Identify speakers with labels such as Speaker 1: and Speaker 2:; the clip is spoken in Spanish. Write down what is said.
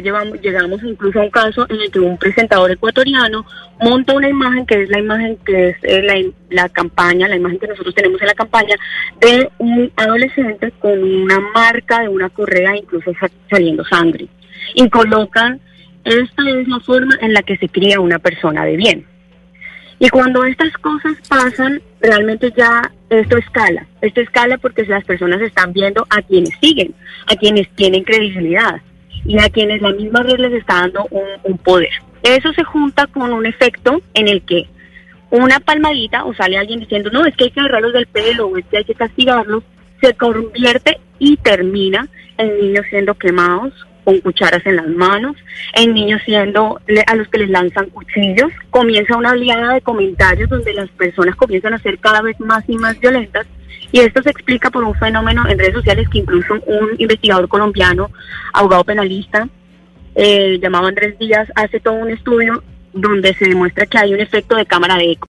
Speaker 1: llevamos, llegamos incluso a un caso en el que un presentador ecuatoriano monta una imagen que es la imagen que es eh, la, la campaña, la imagen que nosotros tenemos en la campaña de un adolescente con una marca de una correa, incluso saliendo sangre. Y colocan, esta es la forma en la que se cría una persona de bien. Y cuando estas cosas pasan, realmente ya esto escala. Esto escala porque las personas están viendo a quienes siguen, a quienes tienen credibilidad y a quienes la misma red les está dando un, poder. Eso se junta con un efecto en el que una palmadita o sale alguien diciendo, no, es que hay que agarrarlos del pelo o es que hay que castigarlos, se convierte y termina en niños siendo quemados con cucharas en las manos, en niños siendo a los que les lanzan cuchillos, comienza una oleada de comentarios donde las personas comienzan a ser cada vez más y más violentas y esto se explica por un fenómeno en redes sociales que incluso un investigador colombiano, abogado penalista, eh, llamado Andrés Díaz, hace todo un estudio donde se demuestra que hay un efecto de cámara de eco.